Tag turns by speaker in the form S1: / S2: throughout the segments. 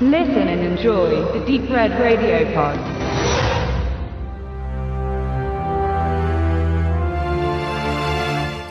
S1: Listen and enjoy the Deep Red Radio Pod.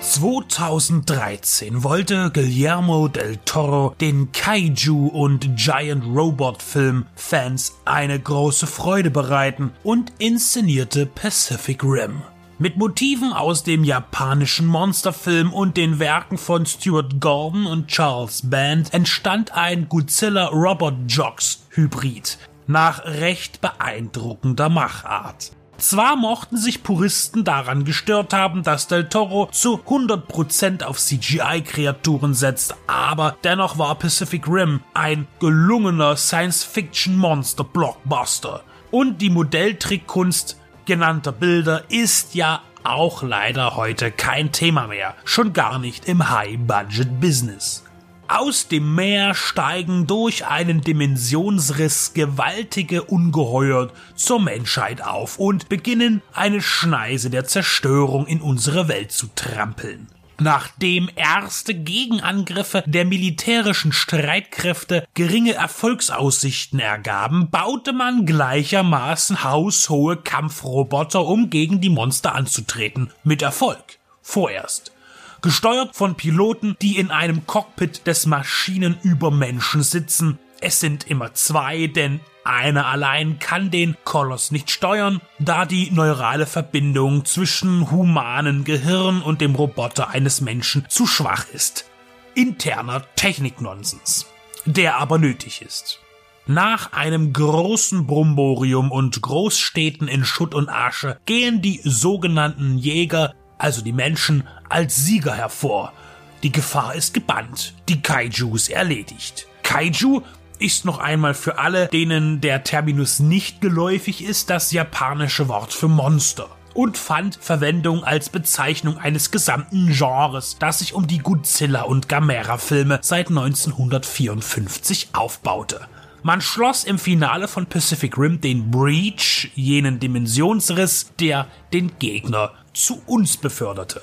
S2: ...2013 wollte Guillermo del Toro den Kaiju- und Giant-Robot-Film-Fans eine große Freude bereiten und inszenierte Pacific Rim. Mit Motiven aus dem japanischen Monsterfilm und den Werken von Stuart Gordon und Charles Band entstand ein Godzilla Robot Jox Hybrid nach recht beeindruckender Machart. Zwar mochten sich Puristen daran gestört haben, dass Del Toro zu 100% auf CGI-Kreaturen setzt, aber dennoch war Pacific Rim ein gelungener Science-Fiction-Monster-Blockbuster. Und die Modelltrickkunst genannter Bilder ist ja auch leider heute kein Thema mehr, schon gar nicht im High-Budget-Business. Aus dem Meer steigen durch einen Dimensionsriss gewaltige Ungeheuer zur Menschheit auf und beginnen eine Schneise der Zerstörung in unsere Welt zu trampeln. Nachdem erste Gegenangriffe der militärischen Streitkräfte geringe Erfolgsaussichten ergaben, baute man gleichermaßen haushohe Kampfroboter, um gegen die Monster anzutreten. Mit Erfolg. Vorerst. Gesteuert von Piloten, die in einem Cockpit des Maschinenübermenschen sitzen. Es sind immer zwei, denn einer allein kann den Koloss nicht steuern, da die neurale Verbindung zwischen humanen Gehirn und dem Roboter eines Menschen zu schwach ist. Interner Techniknonsens, der aber nötig ist. Nach einem großen Bromborium und Großstädten in Schutt und Asche gehen die sogenannten Jäger, also die Menschen, als Sieger hervor. Die Gefahr ist gebannt, die Kaijus erledigt. Kaiju ist noch einmal für alle, denen der Terminus nicht geläufig ist, das japanische Wort für Monster und fand Verwendung als Bezeichnung eines gesamten Genres, das sich um die Godzilla und Gamera Filme seit 1954 aufbaute. Man schloss im Finale von Pacific Rim den Breach, jenen Dimensionsriss, der den Gegner zu uns beförderte.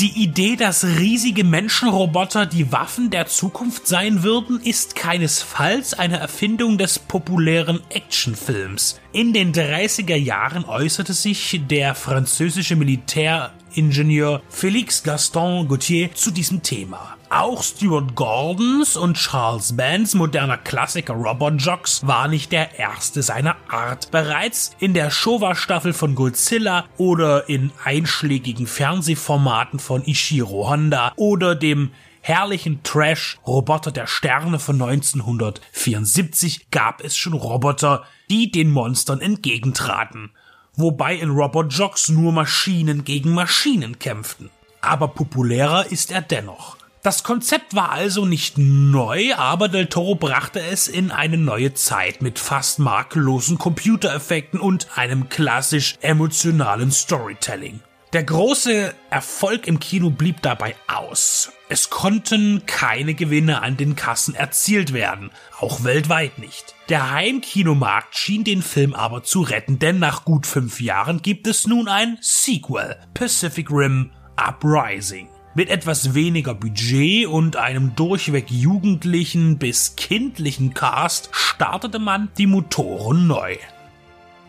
S2: Die Idee, dass riesige Menschenroboter die Waffen der Zukunft sein würden, ist keinesfalls eine Erfindung des populären Actionfilms. In den 30er Jahren äußerte sich der französische Militäringenieur Félix Gaston Gauthier zu diesem Thema. Auch Stuart Gordons und Charles Bands moderner Klassiker Robot Jocks war nicht der erste seiner Art. Bereits in der Showa-Staffel von Godzilla oder in einschlägigen Fernsehformaten von Ishiro Honda oder dem herrlichen Trash Roboter der Sterne von 1974 gab es schon Roboter, die den Monstern entgegentraten. Wobei in Robot Jocks nur Maschinen gegen Maschinen kämpften. Aber populärer ist er dennoch. Das Konzept war also nicht neu, aber Del Toro brachte es in eine neue Zeit mit fast makellosen Computereffekten und einem klassisch emotionalen Storytelling. Der große Erfolg im Kino blieb dabei aus. Es konnten keine Gewinne an den Kassen erzielt werden, auch weltweit nicht. Der Heimkinomarkt schien den Film aber zu retten, denn nach gut fünf Jahren gibt es nun ein Sequel, Pacific Rim Uprising. Mit etwas weniger Budget und einem durchweg jugendlichen bis kindlichen Cast startete man die Motoren neu.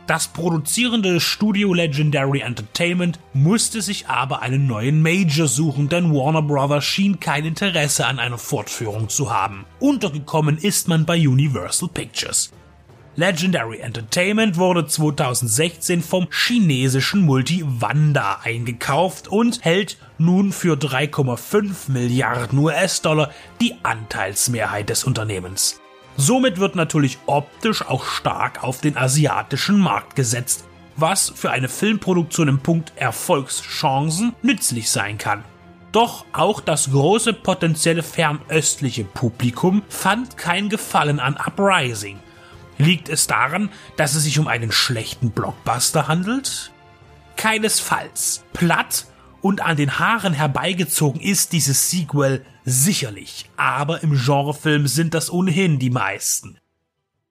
S2: Das produzierende Studio Legendary Entertainment musste sich aber einen neuen Major suchen, denn Warner Bros. schien kein Interesse an einer Fortführung zu haben. Untergekommen ist man bei Universal Pictures. Legendary Entertainment wurde 2016 vom chinesischen Multi Wanda eingekauft und hält nun für 3,5 Milliarden US-Dollar die Anteilsmehrheit des Unternehmens. Somit wird natürlich optisch auch stark auf den asiatischen Markt gesetzt, was für eine Filmproduktion im Punkt Erfolgschancen nützlich sein kann. Doch auch das große potenzielle fernöstliche Publikum fand kein Gefallen an Uprising Liegt es daran, dass es sich um einen schlechten Blockbuster handelt? Keinesfalls. Platt und an den Haaren herbeigezogen ist dieses Sequel sicherlich, aber im Genrefilm sind das ohnehin die meisten.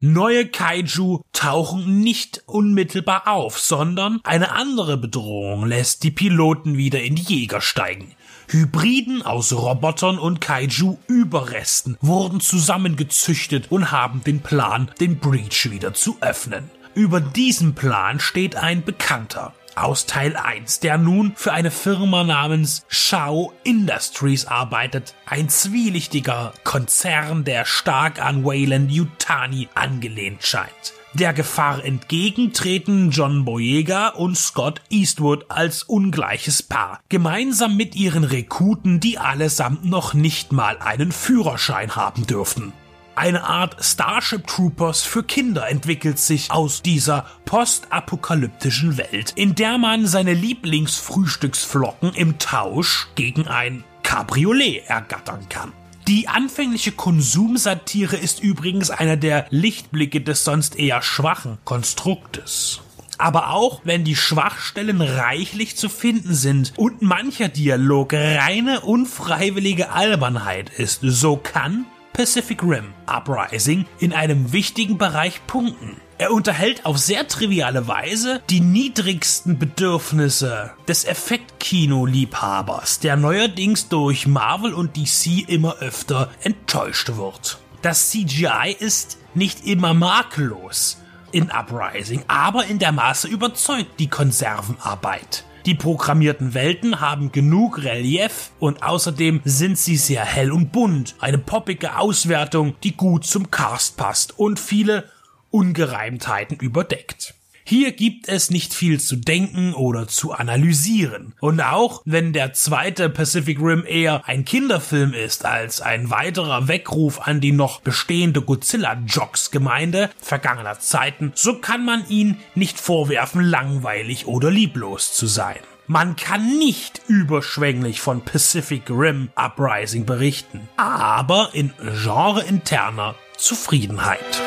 S2: Neue Kaiju tauchen nicht unmittelbar auf, sondern eine andere Bedrohung lässt die Piloten wieder in die Jäger steigen. Hybriden aus Robotern und Kaiju-Überresten wurden zusammengezüchtet und haben den Plan, den Breach wieder zu öffnen. Über diesem Plan steht ein Bekannter aus Teil 1, der nun für eine Firma namens Shao Industries arbeitet, ein zwielichtiger Konzern, der stark an Wayland Yutani angelehnt scheint. Der Gefahr entgegen treten John Boyega und Scott Eastwood als ungleiches Paar, gemeinsam mit ihren Rekruten, die allesamt noch nicht mal einen Führerschein haben dürften. Eine Art Starship Troopers für Kinder entwickelt sich aus dieser postapokalyptischen Welt, in der man seine Lieblingsfrühstücksflocken im Tausch gegen ein Cabriolet ergattern kann. Die anfängliche Konsumsatire ist übrigens einer der Lichtblicke des sonst eher schwachen Konstruktes. Aber auch wenn die Schwachstellen reichlich zu finden sind und mancher Dialog reine unfreiwillige Albernheit ist, so kann Pacific Rim Uprising in einem wichtigen Bereich punkten. Er unterhält auf sehr triviale Weise die niedrigsten Bedürfnisse des Effektkino-Liebhabers, der neuerdings durch Marvel und DC immer öfter enttäuscht wird. Das CGI ist nicht immer makellos in Uprising, aber in der Maße überzeugt die Konservenarbeit. Die programmierten Welten haben genug Relief und außerdem sind sie sehr hell und bunt. Eine poppige Auswertung, die gut zum Cast passt und viele Ungereimtheiten überdeckt. Hier gibt es nicht viel zu denken oder zu analysieren. Und auch wenn der zweite Pacific Rim eher ein Kinderfilm ist als ein weiterer Weckruf an die noch bestehende Godzilla-Jocks-Gemeinde vergangener Zeiten, so kann man ihn nicht vorwerfen, langweilig oder lieblos zu sein. Man kann nicht überschwänglich von Pacific Rim Uprising berichten, aber in genreinterner Zufriedenheit.